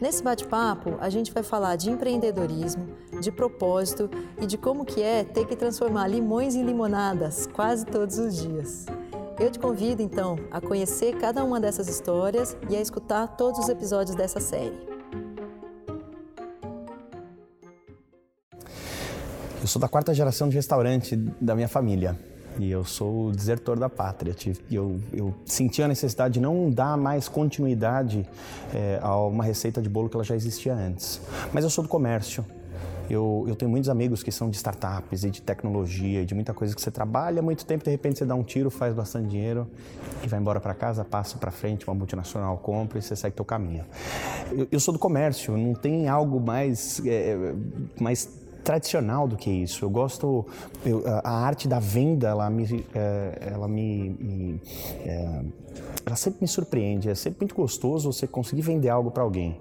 Nesse bate-papo, a gente vai falar de empreendedorismo, de propósito e de como que é ter que transformar limões em limonadas quase todos os dias. Eu te convido então a conhecer cada uma dessas histórias e a escutar todos os episódios dessa série. Eu sou da quarta geração de restaurante da minha família e eu sou o desertor da pátria. Eu, eu senti a necessidade de não dar mais continuidade é, a uma receita de bolo que ela já existia antes. Mas eu sou do comércio. Eu, eu, tenho muitos amigos que são de startups e de tecnologia e de muita coisa que você trabalha muito tempo, de repente você dá um tiro, faz bastante dinheiro e vai embora para casa, passa para frente, uma multinacional compra e você segue teu caminho. Eu, eu sou do comércio, não tem algo mais, é, mais tradicional do que isso. Eu gosto, eu, a arte da venda, ela me, é, ela me, me é, ela sempre me surpreende. É sempre muito gostoso você conseguir vender algo para alguém.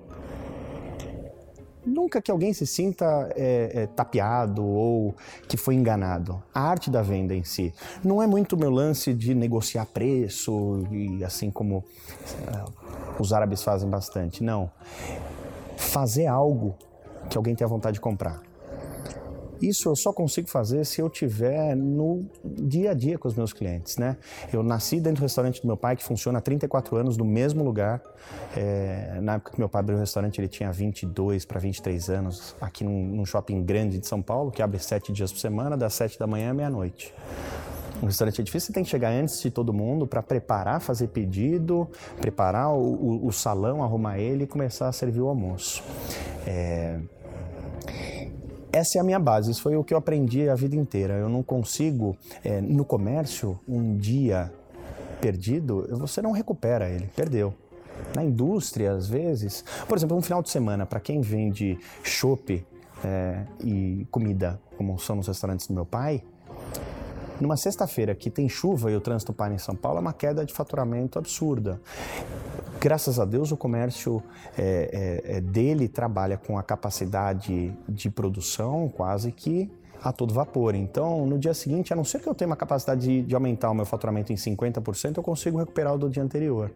Nunca que alguém se sinta é, é, tapeado ou que foi enganado. A arte da venda em si. Não é muito meu lance de negociar preço e assim como é, os árabes fazem bastante. Não. Fazer algo que alguém tenha vontade de comprar. Isso eu só consigo fazer se eu tiver no dia a dia com os meus clientes, né? Eu nasci dentro do restaurante do meu pai, que funciona há 34 anos, no mesmo lugar. É, na época que meu pai abriu o restaurante, ele tinha 22 para 23 anos, aqui num, num, shopping grande de São Paulo, que abre sete dias por semana, das 7 da manhã à meia-noite. Um restaurante é difícil, você tem que chegar antes de todo mundo para preparar, fazer pedido, preparar o, o, o, salão, arrumar ele e começar a servir o almoço. É, essa é a minha base, isso foi o que eu aprendi a vida inteira. Eu não consigo, é, no comércio, um dia perdido, você não recupera ele, perdeu. Na indústria, às vezes, por exemplo, um final de semana, para quem vende chopp é, e comida, como são nos restaurantes do meu pai, numa sexta-feira que tem chuva e o trânsito para em São Paulo, é uma queda de faturamento absurda. Graças a Deus, o comércio é, é, é dele trabalha com a capacidade de produção quase que a todo vapor. Então, no dia seguinte, a não ser que eu tenha uma capacidade de, de aumentar o meu faturamento em 50%, eu consigo recuperar o do dia anterior.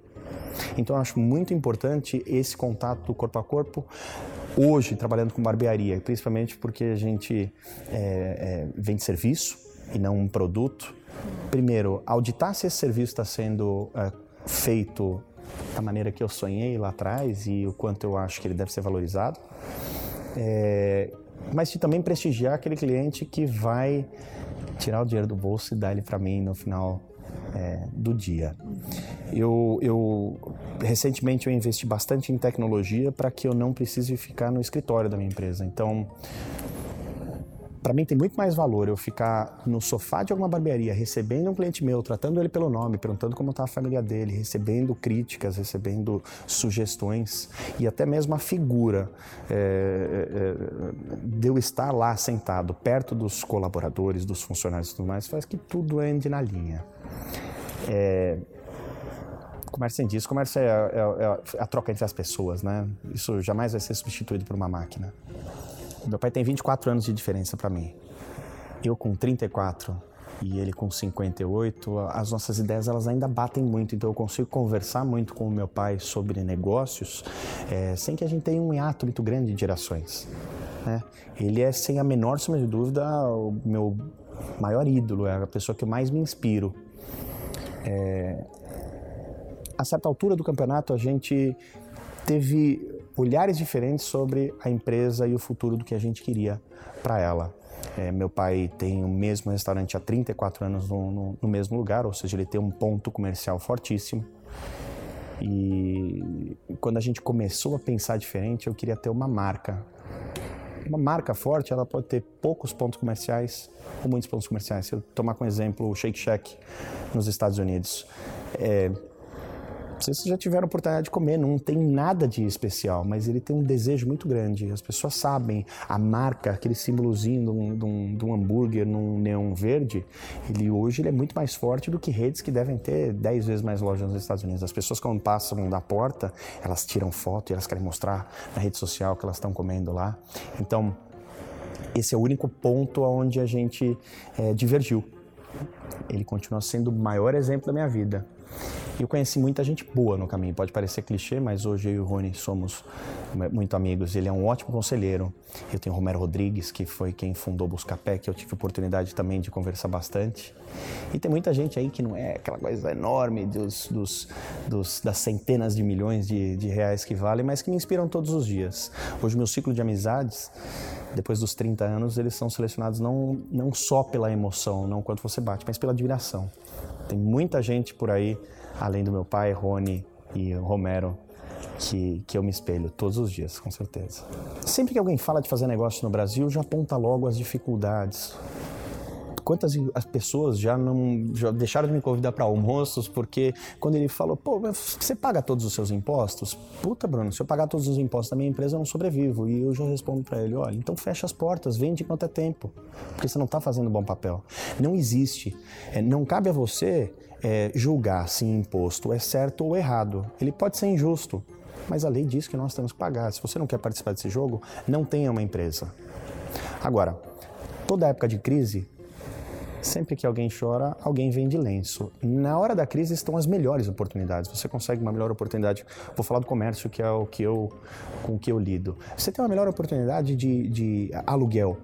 Então, eu acho muito importante esse contato corpo a corpo. Hoje, trabalhando com barbearia, principalmente porque a gente é, é, vende serviço, e não um produto. Primeiro, auditar se esse serviço está sendo é, feito da maneira que eu sonhei lá atrás e o quanto eu acho que ele deve ser valorizado. É, mas de também prestigiar aquele cliente que vai tirar o dinheiro do bolso e dar ele para mim no final é, do dia. Eu, eu, recentemente eu investi bastante em tecnologia para que eu não precise ficar no escritório da minha empresa. Então para mim tem muito mais valor eu ficar no sofá de alguma barbearia, recebendo um cliente meu, tratando ele pelo nome, perguntando como está a família dele, recebendo críticas, recebendo sugestões e até mesmo a figura é, é, de eu estar lá sentado, perto dos colaboradores, dos funcionários e tudo mais, faz que tudo ande na linha. É, comércio sem disso, comércio é, é, é a troca entre as pessoas, né? Isso jamais vai ser substituído por uma máquina. Meu pai tem 24 anos de diferença para mim. Eu com 34 e ele com 58, as nossas ideias elas ainda batem muito, então eu consigo conversar muito com o meu pai sobre negócios é, sem que a gente tenha um hiato muito grande de gerações. Né? Ele é, sem a menor sombra de dúvida, o meu maior ídolo, é a pessoa que mais me inspiro. É, a certa altura do campeonato, a gente teve olhares diferentes sobre a empresa e o futuro do que a gente queria para ela. É, meu pai tem o mesmo restaurante há 34 anos no, no, no, mesmo lugar, ou seja, ele tem um ponto comercial fortíssimo. E quando a gente começou a pensar diferente, eu queria ter uma marca. Uma marca forte, ela pode ter poucos pontos comerciais ou muitos pontos comerciais. Se eu tomar como exemplo o Shake Shack nos Estados Unidos, é, Vocês já tiveram a oportunidade de comer, não tem nada de especial, mas ele tem um desejo muito grande. As pessoas sabem a marca, aquele símbolozinho de um, de um hambúrguer num neon verde, ele hoje ele é muito mais forte do que redes que devem ter 10 vezes mais lojas nos Estados Unidos. As pessoas quando passam da porta, elas tiram foto e elas querem mostrar na rede social que elas estão comendo lá. Então, esse é o único ponto onde a gente é, divergiu. Ele continua sendo o maior exemplo da minha vida. Eu conheci muita gente boa no caminho. Pode parecer clichê, mas hoje eu e o Rony somos muito amigos. Ele é um ótimo conselheiro. Eu tenho o Romero Rodrigues, que foi quem fundou o Buscapé, que eu tive oportunidade também de conversar bastante. E tem muita gente aí que não é aquela coisa enorme dos, dos, dos das centenas de milhões de, de reais que vale, mas que me inspiram todos os dias. Hoje, meu ciclo de amizades depois dos 30 anos, eles são selecionados não, não só pela emoção, não quanto você bate, mas pela admiração. Tem muita gente por aí, além do meu pai, Rony e Romero, que, que eu me espelho todos os dias, com certeza. Sempre que alguém fala de fazer negócio no Brasil, já aponta logo as dificuldades, quantas as pessoas já não já deixaram de me convidar para almoços porque quando ele falou, pô, você paga todos os seus impostos? Puta, Bruno, se eu pagar todos os impostos da minha empresa, eu não sobrevivo. E eu já respondo para ele, olha, então fecha as portas, vende enquanto é tempo, porque você não está fazendo bom papel. Não existe, é, não cabe a você é, julgar se imposto é certo ou errado. Ele pode ser injusto, mas a lei diz que nós temos que pagar. Se você não quer participar desse jogo, não tenha uma empresa. Agora, toda época de crise Sempre que alguém chora, alguém vem de lenço. Na hora da crise estão as melhores oportunidades. Você consegue uma melhor oportunidade. Vou falar do comércio, que é o que eu, com o que eu lido. Você tem uma melhor oportunidade de, de aluguel.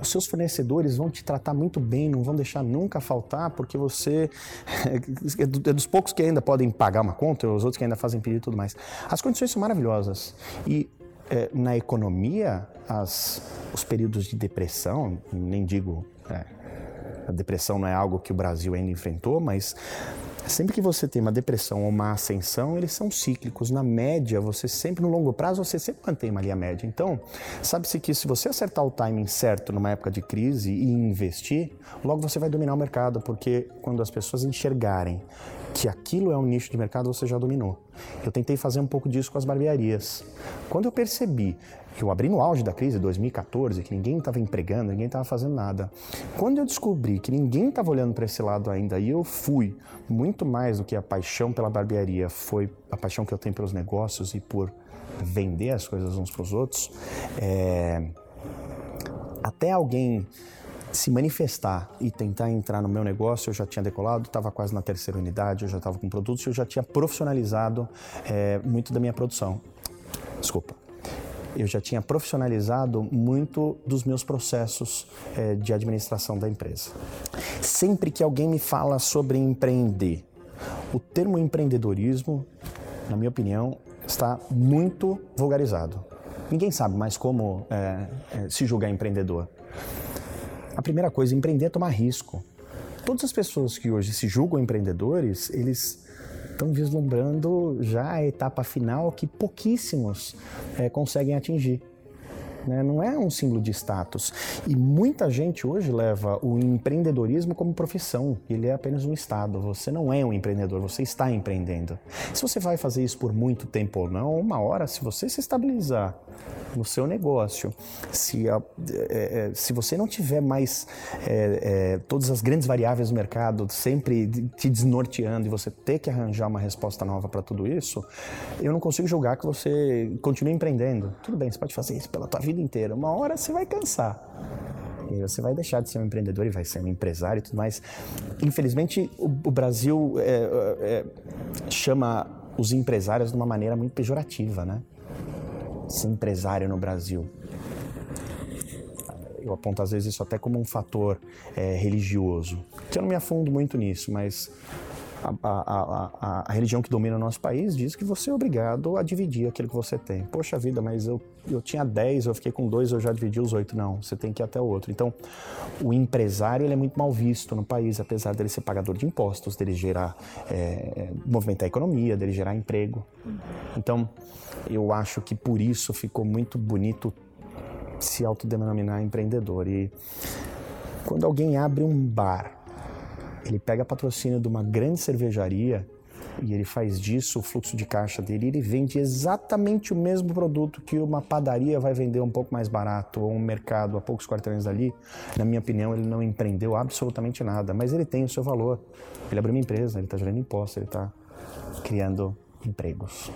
Os seus fornecedores vão te tratar muito bem, não vão deixar nunca faltar, porque você é, é dos poucos que ainda podem pagar uma conta, os outros que ainda fazem pedido e tudo mais. As condições são maravilhosas. E é, na economia, as, os períodos de depressão, nem digo é, a depressão não é algo que o Brasil ainda enfrentou, mas sempre que você tem uma depressão ou uma ascensão, eles são cíclicos. Na média, você sempre, no longo prazo, você sempre mantém uma linha média. Então, sabe-se que se você acertar o timing certo numa época de crise e investir, logo você vai dominar o mercado, porque quando as pessoas enxergarem que aquilo é um nicho de mercado, você já dominou. Eu tentei fazer um pouco disso com as barbearias. Quando eu percebi que eu abri no auge da crise, 2014, que ninguém estava empregando, ninguém estava fazendo nada. Quando eu descobri que ninguém estava olhando para esse lado ainda e eu fui, muito mais do que a paixão pela barbearia, foi a paixão que eu tenho pelos negócios e por vender as coisas uns para os outros, é... até alguém se manifestar e tentar entrar no meu negócio, eu já tinha decolado, estava quase na terceira unidade, eu já estava com produtos, eu já tinha profissionalizado é, muito da minha produção. Desculpa eu já tinha profissionalizado muito dos meus processos é, de administração da empresa. Sempre que alguém me fala sobre empreender, o termo empreendedorismo, na minha opinião, está muito vulgarizado. Ninguém sabe mais como é, se julgar empreendedor. A primeira coisa, empreender é tomar risco. Todas as pessoas que hoje se julgam empreendedores, eles estão vislumbrando já a etapa final que pouquíssimos é, conseguem atingir. Né? Não é um símbolo de status. E muita gente hoje leva o empreendedorismo como profissão. Ele é apenas um estado. Você não é um empreendedor, você está empreendendo. Se você vai fazer isso por muito tempo ou não, uma hora, se você se estabilizar no seu negócio, se, a, é, é, se você não tiver mais é, é, todas as grandes variáveis do mercado sempre te desnorteando e você ter que arranjar uma resposta nova para tudo isso, eu não consigo julgar que você continue empreendendo. Tudo bem, você pode fazer isso pela tua vida inteira. Uma hora você vai cansar. E você vai deixar de ser um empreendedor e vai ser um empresário e tudo mais. Infelizmente, o, o Brasil é, é, chama os empresários de uma maneira muito pejorativa, né? ser empresário no Brasil. Eu aponto às vezes isso até como um fator é, religioso, eu não me afundo muito nisso, mas a, a, a, a, religião que domina o nosso país diz que você é obrigado a dividir aquilo que você tem. Poxa vida, mas eu, eu tinha 10, eu fiquei com dois, eu já dividi os oito. Não, você tem que ir até o outro. Então, o empresário ele é muito mal visto no país, apesar dele ser pagador de impostos, dele gerar, é, é movimentar a economia, dele gerar emprego. Então, eu acho que por isso ficou muito bonito se autodenominar empreendedor. E quando alguém abre um bar ele pega patrocínio de uma grande cervejaria e ele faz disso o fluxo de caixa dele. Ele vende exatamente o mesmo produto que uma padaria vai vender um pouco mais barato ou um mercado a poucos quarteirões dali. Na minha opinião, ele não empreendeu absolutamente nada, mas ele tem o seu valor. Ele abriu uma empresa, ele está gerando impostos, ele está criando empregos.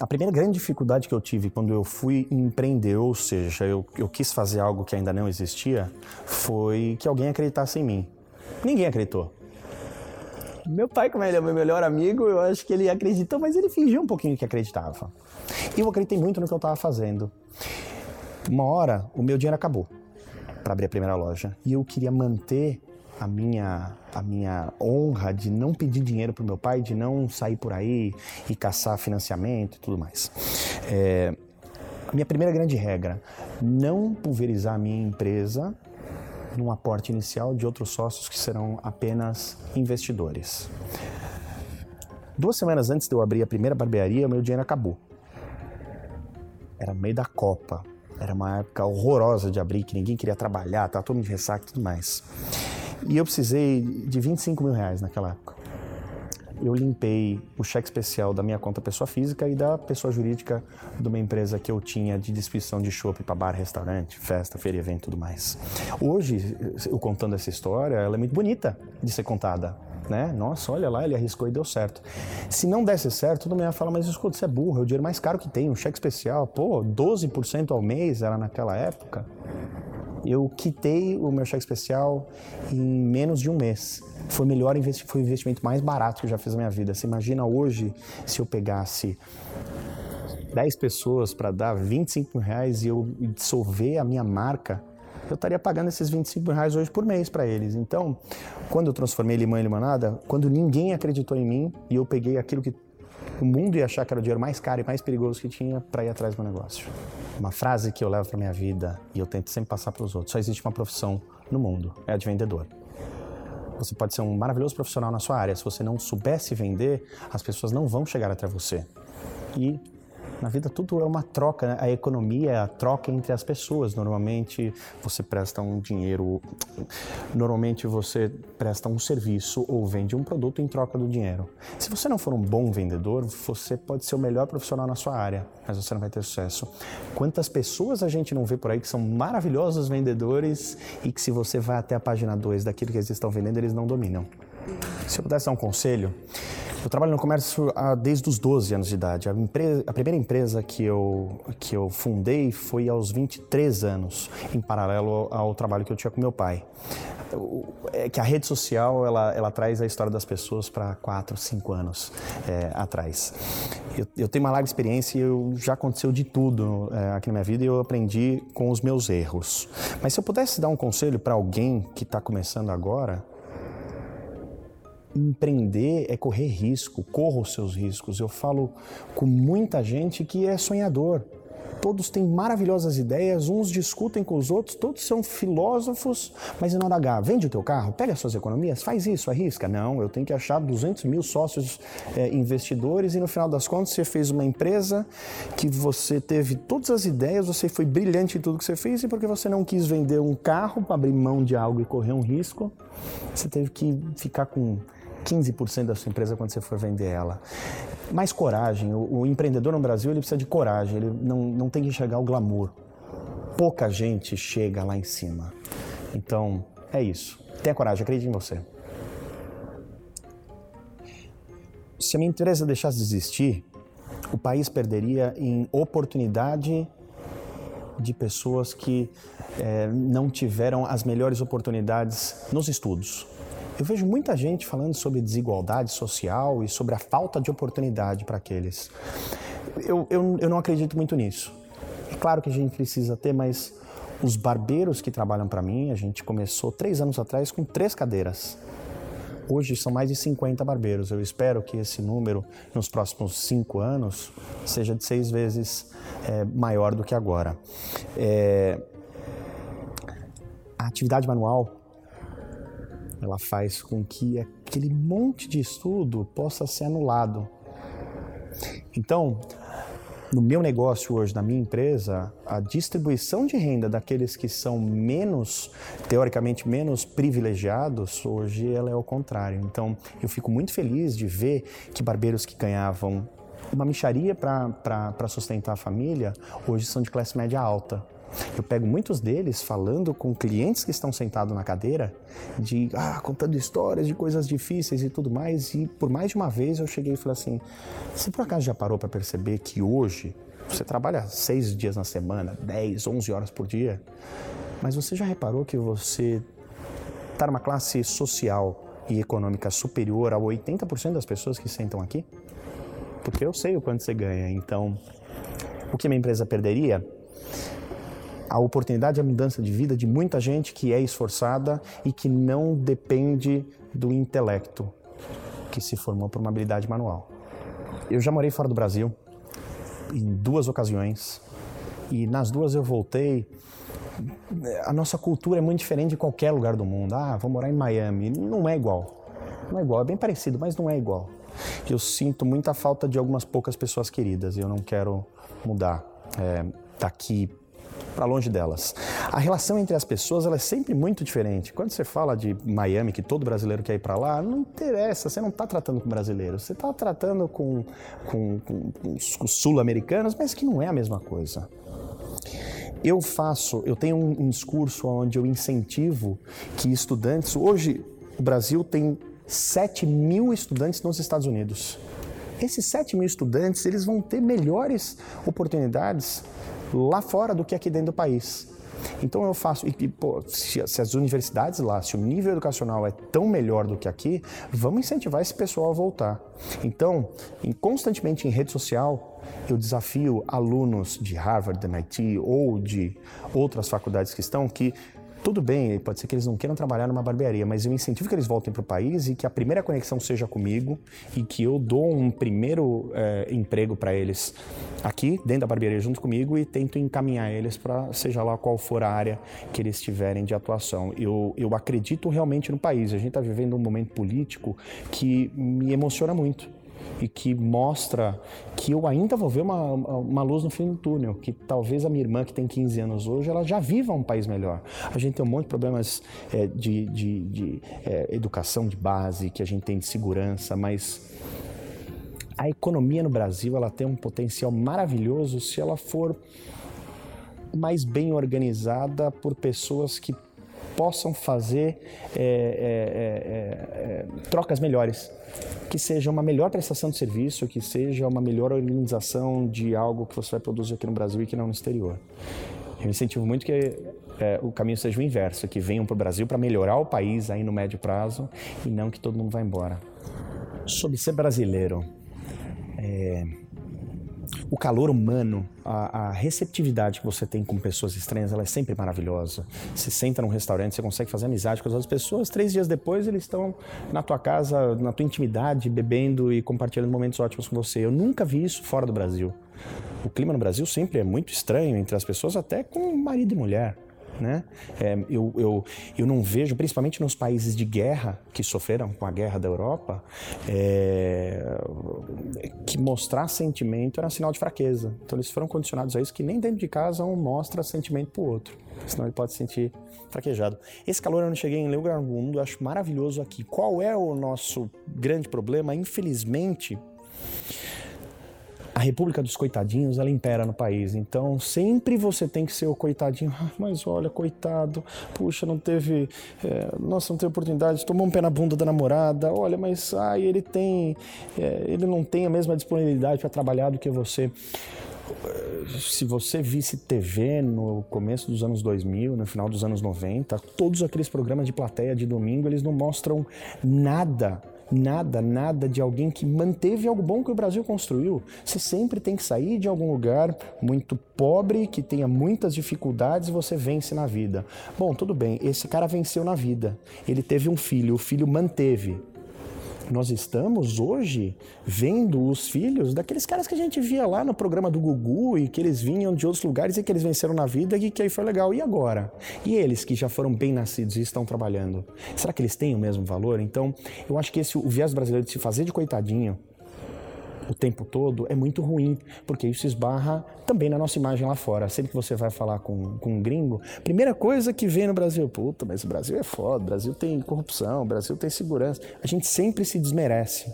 A primeira grande dificuldade que eu tive quando eu fui empreender, ou seja, eu, eu quis fazer algo que ainda não existia, foi que alguém acreditasse em mim. Ninguém acreditou. Meu pai, como ele é meu melhor amigo, eu acho que ele acreditou, mas ele fingiu um pouquinho que acreditava. E eu acreditei muito no que eu estava fazendo. Uma hora, o meu dinheiro acabou para abrir a primeira loja. E eu queria manter a minha, a minha honra de não pedir dinheiro para o meu pai, de não sair por aí e caçar financiamento e tudo mais. É, a minha primeira grande regra, não pulverizar a minha empresa num aporte inicial de outros sócios que serão apenas investidores. Duas semanas antes de eu abrir a primeira barbearia, meu dinheiro acabou. Era meio da Copa. Era uma época horrorosa de abrir, que ninguém queria trabalhar, estava todo mundo de ressaca e tudo mais. E eu precisei de 25 mil reais naquela época. Eu limpei o cheque especial da minha conta pessoa física e da pessoa jurídica de uma empresa que eu tinha de distribuição de chopp para bar, restaurante, festa, feira, evento e tudo mais. Hoje, eu contando essa história, ela é muito bonita de ser contada. Né? Nossa, olha lá, ele arriscou e deu certo. Se não desse certo, todo mundo ia falar, mas escuta, você é burro, é o dinheiro mais caro que tem, um cheque especial, pô, 12% ao mês era naquela época. Eu quitei o meu cheque especial em menos de um mês. Foi melhor foi o investimento mais barato que eu já fiz na minha vida. Você imagina hoje se eu pegasse 10 pessoas para dar 25 mil reais e eu dissolver a minha marca, eu estaria pagando esses 25 mil reais hoje por mês para eles. Então, quando eu transformei limão em limonada, quando ninguém acreditou em mim e eu peguei aquilo que o mundo ia achar que era o dinheiro mais caro e mais perigoso que tinha para ir atrás do meu negócio. Uma frase que eu levo para minha vida e eu tento sempre passar para os outros: só existe uma profissão no mundo, é a de vendedor. Você pode ser um maravilhoso profissional na sua área, se você não soubesse vender, as pessoas não vão chegar até você. E na vida tudo é uma troca, né? a economia é a troca entre as pessoas. Normalmente você presta um dinheiro, normalmente você presta um serviço ou vende um produto em troca do dinheiro. Se você não for um bom vendedor, você pode ser o melhor profissional na sua área, mas você não vai ter sucesso. Quantas pessoas a gente não vê por aí que são maravilhosos vendedores e que se você vai até a página 2 daquilo que eles estão vendendo, eles não dominam. Se eu pudesse dar um conselho, eu trabalho no comércio há, desde os 12 anos de idade. A, empresa, a, primeira empresa que eu, que eu fundei foi aos 23 anos, em paralelo ao trabalho que eu tinha com meu pai. É que a rede social ela, ela traz a história das pessoas para 4, 5 anos é, atrás. Eu, eu, tenho uma larga experiência e eu, já aconteceu de tudo é, aqui na minha vida e eu aprendi com os meus erros. Mas se eu pudesse dar um conselho para alguém que está começando agora, empreender é correr risco, corra os seus riscos. Eu falo com muita gente que é sonhador. Todos têm maravilhosas ideias, uns discutem com os outros, todos são filósofos, mas na hora H, vende o teu carro, pega as suas economias, faz isso, arrisca. Não, eu tenho que achar 200 mil sócios é, investidores e no final das contas você fez uma empresa que você teve todas as ideias, você foi brilhante em tudo que você fez e porque você não quis vender um carro para abrir mão de algo e correr um risco, você teve que ficar com 15% da sua empresa quando você for vender ela. Mais coragem. O, o, empreendedor no Brasil ele precisa de coragem, ele não, não tem que enxergar o glamour. Pouca gente chega lá em cima. Então, é isso. Tenha coragem, acredite em você. Se a minha empresa deixasse de existir, o país perderia em oportunidade de pessoas que é, não tiveram as melhores oportunidades nos estudos. Eu vejo muita gente falando sobre desigualdade social e sobre a falta de oportunidade para aqueles. Eu, eu, eu não acredito muito nisso. É claro que a gente precisa ter, mas os barbeiros que trabalham para mim, a gente começou três anos atrás com três cadeiras. Hoje são mais de 50 barbeiros. Eu espero que esse número, nos próximos cinco anos, seja de seis vezes é, maior do que agora. É... A atividade manual ela faz com que aquele monte de estudo possa ser anulado. Então, no meu negócio hoje, na minha empresa, a distribuição de renda daqueles que são menos, teoricamente menos privilegiados, hoje ela é o contrário. Então, eu fico muito feliz de ver que barbeiros que ganhavam uma micharia para sustentar a família, hoje são de classe média alta. Eu pego muitos deles falando com clientes que estão sentados na cadeira, de ah, contando histórias de coisas difíceis e tudo mais. E por mais de uma vez eu cheguei e falei assim: você por acaso já parou para perceber que hoje você trabalha seis dias na semana, 10, 11 horas por dia, mas você já reparou que você está numa classe social e econômica superior a 80% das pessoas que sentam aqui? Porque eu sei o quanto você ganha. Então, o que minha empresa perderia? A oportunidade, a mudança de vida de muita gente que é esforçada e que não depende do intelecto, que se formou por uma habilidade manual. Eu já morei fora do Brasil em duas ocasiões e nas duas eu voltei. A nossa cultura é muito diferente de qualquer lugar do mundo. Ah, vou morar em Miami. Não é igual. Não é igual, é bem parecido, mas não é igual. Eu sinto muita falta de algumas poucas pessoas queridas e eu não quero mudar é, daqui para longe delas. A relação entre as pessoas ela é sempre muito diferente. Quando você fala de Miami, que todo brasileiro quer ir para lá, não interessa, você não está tratando com brasileiros, você está tratando com, com, com, com os sul-americanos, mas que não é a mesma coisa. Eu faço, eu tenho um, um discurso onde eu incentivo que estudantes. Hoje, o Brasil tem 7 mil estudantes nos Estados Unidos. Esses 7 mil estudantes, eles vão ter melhores oportunidades lá fora do que aqui dentro do país. Então eu faço, e, pô, se, se, as universidades lá, se o nível educacional é tão melhor do que aqui, vamos incentivar esse pessoal a voltar. Então, em, constantemente em rede social, eu desafio alunos de Harvard, MIT ou de outras faculdades que estão que tudo bem, pode ser que eles não queiram trabalhar numa barbearia, mas eu incentivo que eles voltem para o país e que a primeira conexão seja comigo e que eu dou um primeiro é, emprego para eles aqui, dentro da barbearia, junto comigo e tento encaminhar eles para seja lá qual for a área que eles tiverem de atuação. Eu, eu acredito realmente no país. A gente está vivendo um momento político que me emociona muito e que mostra que eu ainda vou ver uma, uma luz no fim do túnel, que talvez a minha irmã, que tem 15 anos hoje, ela já viva um país melhor. A gente tem um monte de problemas é, de, de, de é, educação de base, que a gente tem de segurança, mas a economia no Brasil ela tem um potencial maravilhoso se ela for mais bem organizada por pessoas que possam fazer é, é, é, é trocas melhores que seja uma melhor prestação de serviço, que seja uma melhor organização de algo que você vai produzir aqui no Brasil e que não no exterior. Eu incentivo muito que é, o caminho seja o inverso, que venham para o Brasil para melhorar o país aí no médio prazo e não que todo mundo vá embora. Sobre ser brasileiro, é, o calor humano, a, a, receptividade que você tem com pessoas estranhas, ela é sempre maravilhosa. Você senta num restaurante, você consegue fazer amizade com as outras pessoas, três dias depois eles estão na tua casa, na tua intimidade, bebendo e compartilhando momentos ótimos com você. Eu nunca vi isso fora do Brasil. O clima no Brasil sempre é muito estranho entre as pessoas, até com marido e mulher. Né? É, eu, eu, eu não vejo, principalmente nos países de guerra, que sofreram com a guerra da Europa, é, que mostrar sentimento era sinal de fraqueza. Então eles foram condicionados a isso, que nem dentro de casa um mostra sentimento para o outro, senão ele pode se sentir fraquejado. Esse calor eu não cheguei em lugar do mundo, acho maravilhoso aqui. Qual é o nosso grande problema? Infelizmente, a República dos Coitadinhos, ela impera no país. Então, sempre você tem que ser o coitadinho. Ah, mas olha, coitado, puxa, não teve, é, nossa, não teve oportunidade, tomou um pé na bunda da namorada. Olha, mas ai, ele tem, é, ele não tem a mesma disponibilidade para trabalhar do que você se você visse TV no começo dos anos 2000, no final dos anos 90, todos aqueles programas de plateia de domingo, eles não mostram nada nada, nada de alguém que manteve algo bom que o Brasil construiu. Você sempre tem que sair de algum lugar muito pobre, que tenha muitas dificuldades você vence na vida. Bom, tudo bem, esse cara venceu na vida. Ele teve um filho, o filho manteve nós estamos hoje vendo os filhos daqueles caras que a gente via lá no programa do Gugu e que eles vinham de outros lugares e que eles venceram na vida e que aí foi legal. E agora? E eles que já foram bem nascidos e estão trabalhando? Será que eles têm o mesmo valor? Então, eu acho que esse o viés brasileiro de se fazer de coitadinho o tempo todo é muito ruim, porque isso esbarra também na nossa imagem lá fora. Sempre que você vai falar com, com um gringo, primeira coisa que vem no Brasil, puta, mas o Brasil é foda, o Brasil tem corrupção, o Brasil tem segurança. A gente sempre se desmerece.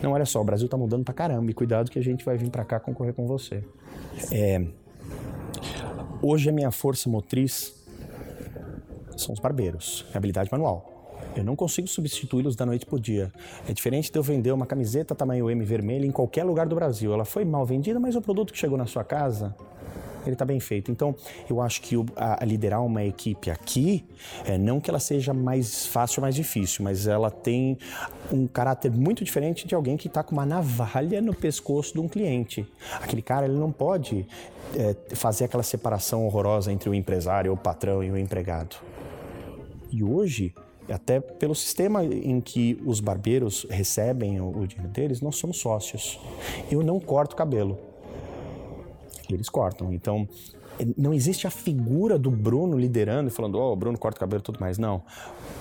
Não, olha só, o Brasil tá mudando pra caramba e cuidado que a gente vai vir para cá concorrer com você. É, hoje a minha força motriz são os barbeiros, é habilidade manual. Eu não consigo substituí-los da noite para o dia. É diferente de eu vender uma camiseta tamanho M vermelha em qualquer lugar do Brasil. Ela foi mal vendida, mas o produto que chegou na sua casa ele está bem feito. Então, eu acho que o, a, a, liderar uma equipe aqui, é, não que ela seja mais fácil ou mais difícil, mas ela tem um caráter muito diferente de alguém que está com uma navalha no pescoço de um cliente. Aquele cara, ele não pode é, fazer aquela separação horrorosa entre o empresário, o patrão e o empregado. E hoje, até pelo sistema em que os barbeiros recebem o, dinheiro deles, nós somos sócios. Eu não corto cabelo. Eles cortam. Então, não existe a figura do Bruno liderando e falando, ó, oh, Bruno corta o cabelo e tudo mais. Não.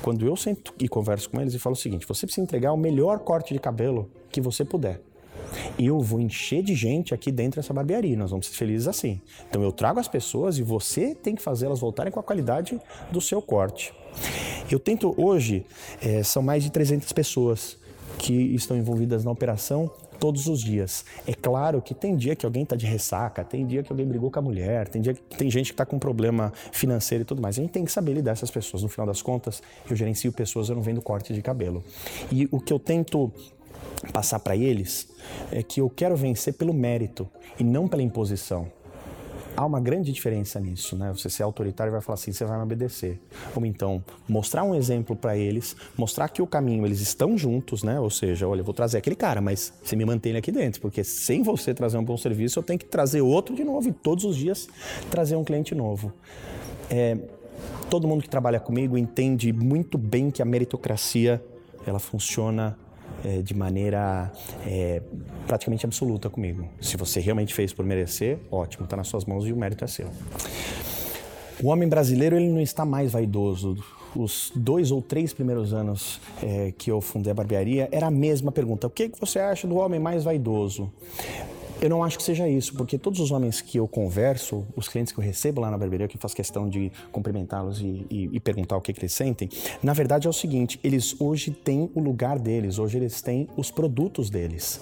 Quando eu sento e converso com eles e falo o seguinte: você precisa entregar o melhor corte de cabelo que você puder. Eu vou encher de gente aqui dentro dessa barbearia, nós vamos ser felizes assim. Então eu trago as pessoas e você tem que fazê-las voltarem com a qualidade do seu corte. Eu tento hoje, é, são mais de 300 pessoas que estão envolvidas na operação todos os dias. É claro que tem dia que alguém está de ressaca, tem dia que alguém brigou com a mulher, tem dia que tem gente que está com problema financeiro e tudo mais. A gente tem que saber lidar essas pessoas. No final das contas, eu gerencio pessoas, eu não vendo corte de cabelo. E o que eu tento passar para eles é que eu quero vencer pelo mérito e não pela imposição há uma grande diferença nisso, né? Você ser autoritário vai falar assim, você vai me obedecer. Ou então, mostrar um exemplo para eles, mostrar que o caminho eles estão juntos, né? Ou seja, olha, eu vou trazer aquele cara, mas você me mantém aqui dentro, porque sem você trazer um bom serviço, eu tenho que trazer outro de novo e todos os dias trazer um cliente novo. É, todo mundo que trabalha comigo entende muito bem que a meritocracia ela funciona é, de maneira é, praticamente absoluta comigo. Se você realmente fez por merecer, ótimo, está nas suas mãos e o mérito é seu. O homem brasileiro ele não está mais vaidoso. Os dois ou três primeiros anos é, que eu fundei a barbearia era a mesma pergunta: o que, que você acha do homem mais vaidoso? Eu não acho que seja isso, porque todos os homens que eu converso, os clientes que eu recebo lá na barbearia, que eu faço questão de cumprimentá-los e, e, e, perguntar o que, que, eles sentem, na verdade é o seguinte: eles hoje têm o lugar deles, hoje eles têm os produtos deles.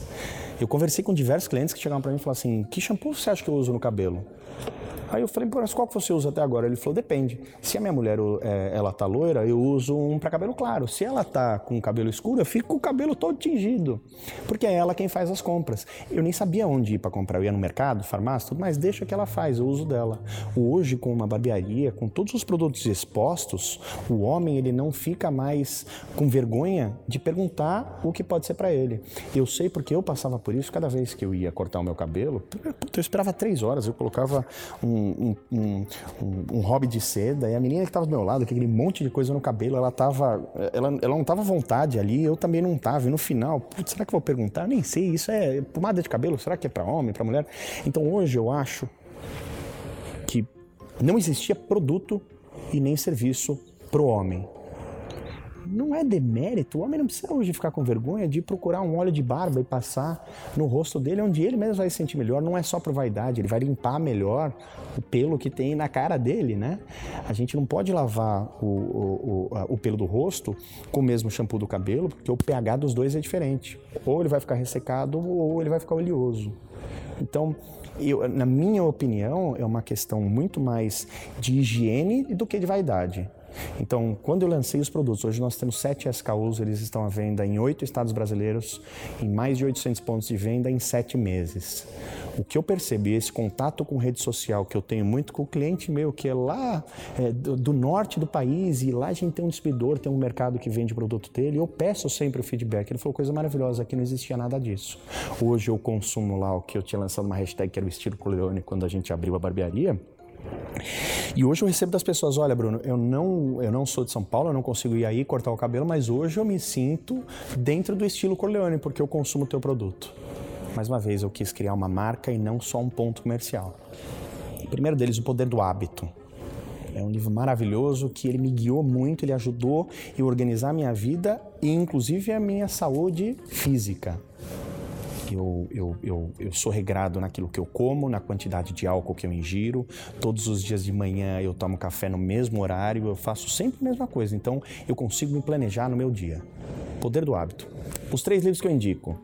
Eu conversei com diversos clientes que chegaram para mim e falaram assim: que shampoo você acha que eu uso no cabelo? Aí eu falei, mas qual que você usa até agora? Ele falou, depende. Se a minha mulher é, ela tá loira, eu uso um para cabelo claro. Se ela tá com cabelo escuro, eu fico com o cabelo todo tingido. Porque é ela quem faz as compras. Eu nem sabia onde ir para comprar. Eu ia no mercado, farmácia, tudo, mas deixa que ela faz, eu uso dela. Hoje, com uma barbearia, com todos os produtos expostos, o homem ele não fica mais com vergonha de perguntar o que pode ser para ele. Eu sei porque eu passava por isso cada vez que eu ia cortar o meu cabelo. Eu esperava três horas, eu colocava um um, um, um, hobby de seda, e a menina que estava do meu lado, aquele monte de coisa no cabelo, ela tava. Ela, ela não estava à vontade ali, eu também não estava. E no final, putz, será que eu vou perguntar? Nem sei, isso é pomada de cabelo? Será que é para homem, para mulher? Então hoje eu acho que não existia produto e nem serviço para o homem não é demérito. O homem não precisa hoje ficar com vergonha de procurar um óleo de barba e passar no rosto dele, onde ele mesmo vai se sentir melhor. Não é só por vaidade, ele vai limpar melhor o pelo que tem na cara dele, né? A gente não pode lavar o, o, o, o pelo do rosto com o mesmo shampoo do cabelo, porque o pH dos dois é diferente. Ou ele vai ficar ressecado ou ele vai ficar oleoso. Então, eu, na minha opinião, é uma questão muito mais de higiene do que de vaidade. Então, quando eu lancei os produtos, hoje nós temos sete SKUs, eles estão à venda em oito estados brasileiros, em mais de 800 pontos de venda em sete meses. O que eu percebi, esse contato com rede social que eu tenho muito com o cliente meu, que é lá é, do, do, norte do país, e lá a gente tem um distribuidor, tem um mercado que vende o produto dele, eu peço sempre o feedback. Ele falou coisa maravilhosa, aqui não existia nada disso. Hoje eu consumo lá o que eu tinha lançado uma hashtag que era o estilo Corleone quando a gente abriu a barbearia. E hoje eu recebo das pessoas, olha Bruno, eu não, eu não sou de São Paulo, eu não consigo ir aí cortar o cabelo, mas hoje eu me sinto dentro do estilo Corleone, porque eu consumo o teu produto. Mais uma vez, eu quis criar uma marca e não só um ponto comercial. O primeiro deles, o poder do hábito. É um livro maravilhoso que ele me guiou muito, ele ajudou a organizar a minha vida e inclusive a minha saúde física. Eu, eu, eu, eu sou regrado naquilo que eu como, na quantidade de álcool que eu ingiro. Todos os dias de manhã eu tomo café no mesmo horário, eu faço sempre a mesma coisa. Então eu consigo me planejar no meu dia. Poder do hábito. Os três livros que eu indico: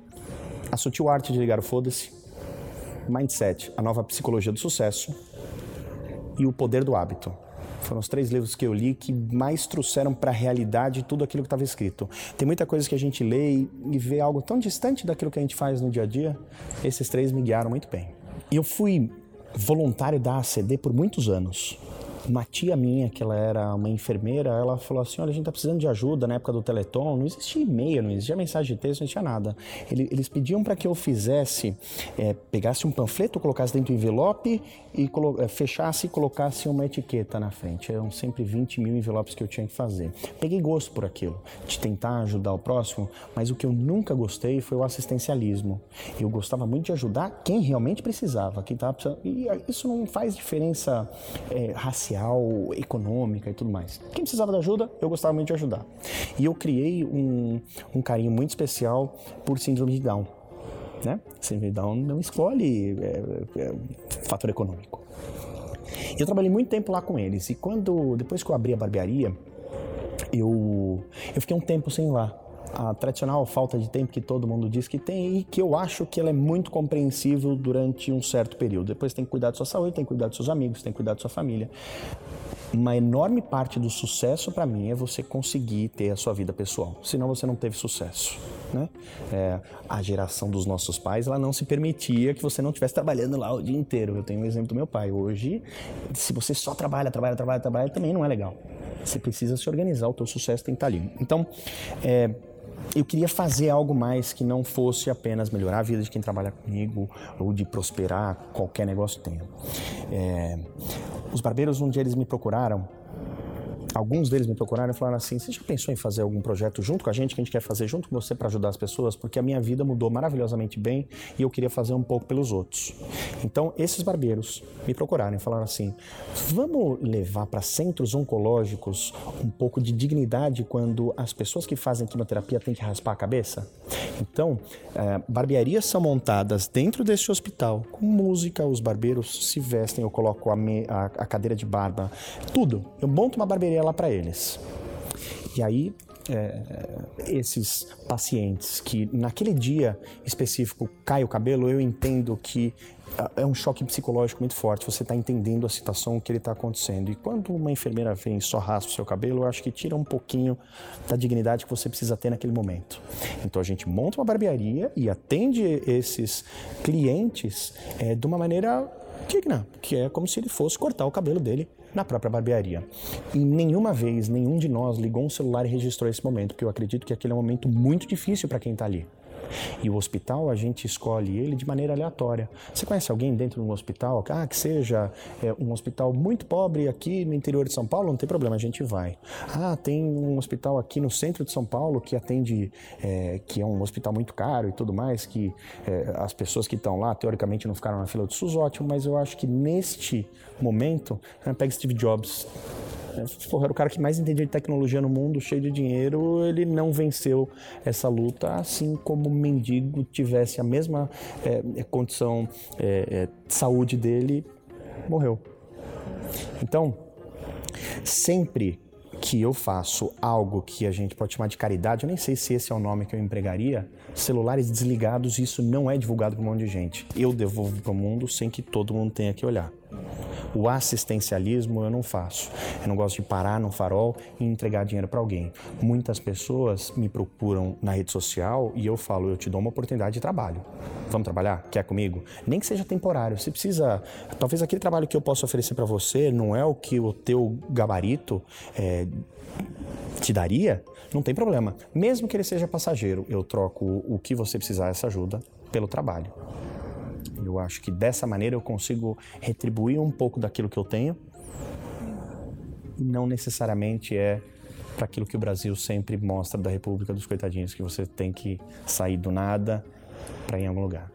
A Sutil Arte de Ligar o Foda-se, Mindset, A Nova Psicologia do Sucesso e O Poder do Hábito. Foram os três livros que eu li que mais trouxeram para a realidade tudo aquilo que estava escrito. Tem muita coisa que a gente lê e vê algo tão distante daquilo que a gente faz no dia a dia. Esses três me guiaram muito bem. E eu fui voluntário da ACD por muitos anos uma tia minha, que ela era uma enfermeira, ela falou assim: Olha, a gente tá precisando de ajuda na época do Teleton. Não existia e-mail, não existia mensagem de texto, não existia nada. Eles pediam para que eu fizesse, é, pegasse um panfleto, colocasse dentro do envelope e é, fechasse e colocasse uma etiqueta na frente. Eram sempre 20 mil envelopes que eu tinha que fazer. Peguei gosto por aquilo, de tentar ajudar o próximo, mas o que eu nunca gostei foi o assistencialismo. Eu gostava muito de ajudar quem realmente precisava, quem estava precisando. E isso não faz diferença é, racial social, econômica e tudo mais. Quem precisava de ajuda, eu gostava muito de ajudar. E eu criei um, um carinho muito especial por síndrome de Down. Né? Síndrome de Down não escolhe é, é, fator econômico. Eu trabalhei muito tempo lá com eles e quando depois que eu abri a barbearia, eu eu fiquei um tempo sem ir lá a tradicional falta de tempo que todo mundo diz que tem e que eu acho que ela é muito compreensível durante um certo período. Depois tem que cuidar da sua saúde, tem que cuidar dos seus amigos, tem que cuidar da sua família. Uma enorme parte do sucesso para mim é você conseguir ter a sua vida pessoal, senão você não teve sucesso. Né? É, a geração dos nossos pais ela não se permitia que você não estivesse trabalhando lá o dia inteiro. Eu tenho um exemplo do meu pai. Hoje, se você só trabalha, trabalha, trabalha, trabalha, também não é legal. Você precisa se organizar, o teu sucesso tem que estar ali. Então, é, eu queria fazer algo mais que não fosse apenas melhorar a vida de quem trabalha comigo ou de prosperar qualquer negócio que tenha. É, os barbeiros, um dia eles me procuraram alguns deles me procuraram e falaram assim: você já pensou em fazer algum projeto junto com a gente, que a gente quer fazer junto com você para ajudar as pessoas? Porque a minha vida mudou maravilhosamente bem e eu queria fazer um pouco pelos outros. Então, esses barbeiros me procuraram e falaram assim: vamos levar para centros oncológicos um pouco de dignidade quando as pessoas que fazem quimioterapia têm que raspar a cabeça? Então, é, barbearias são montadas dentro desse hospital, com música, os barbeiros se vestem, eu coloco a, me, a, a cadeira de barba, tudo. Eu monto uma barbearia lá para eles. E aí, é, esses pacientes que naquele dia específico cai o cabelo, eu entendo que é um choque psicológico muito forte. Você está entendendo a situação que ele está acontecendo. E quando uma enfermeira vem e só raspa o seu cabelo, eu acho que tira um pouquinho da dignidade que você precisa ter naquele momento. Então a gente monta uma barbearia e atende esses clientes é, de uma maneira digna, que é como se ele fosse cortar o cabelo dele na própria barbearia. E nenhuma vez nenhum de nós ligou um celular e registrou esse momento, porque eu acredito que aquele é um momento muito difícil para quem está ali. E o hospital, a gente escolhe ele de maneira aleatória. Você conhece alguém dentro de um hospital? Ah, que seja é, um hospital muito pobre aqui no interior de São Paulo? Não tem problema, a gente vai. Ah, tem um hospital aqui no centro de São Paulo que atende, é, que é um hospital muito caro e tudo mais, que é, as pessoas que estão lá, teoricamente, não ficaram na fila do SUS, ótimo, mas eu acho que neste momento, né, pega Steve Jobs, Porra, era o cara que mais entendia de tecnologia no mundo, cheio de dinheiro, ele não venceu essa luta, assim como mendigo tivesse a mesma é, condição é, é, de saúde dele, morreu. Então, sempre que eu faço algo que a gente pode chamar de caridade, eu nem sei se esse é o nome que eu empregaria, celulares desligados, isso não é divulgado para um monte de gente. Eu devolvo para o mundo sem que todo mundo tenha que olhar. O assistencialismo eu não faço. Eu não gosto de parar no farol e entregar dinheiro para alguém. Muitas pessoas me procuram na rede social e eu falo, eu te dou uma oportunidade de trabalho. Vamos trabalhar? Quer comigo? Nem que seja temporário. Você precisa, talvez aquele trabalho que eu posso oferecer para você não é o que o teu gabarito é, te daria, não tem problema. Mesmo que ele seja passageiro, eu troco o que você precisar essa ajuda pelo trabalho. Eu acho que dessa maneira eu consigo retribuir um pouco daquilo que eu tenho e não necessariamente é para aquilo que o Brasil sempre mostra da República dos Coitadinhos, que você tem que sair do nada para ir em algum lugar.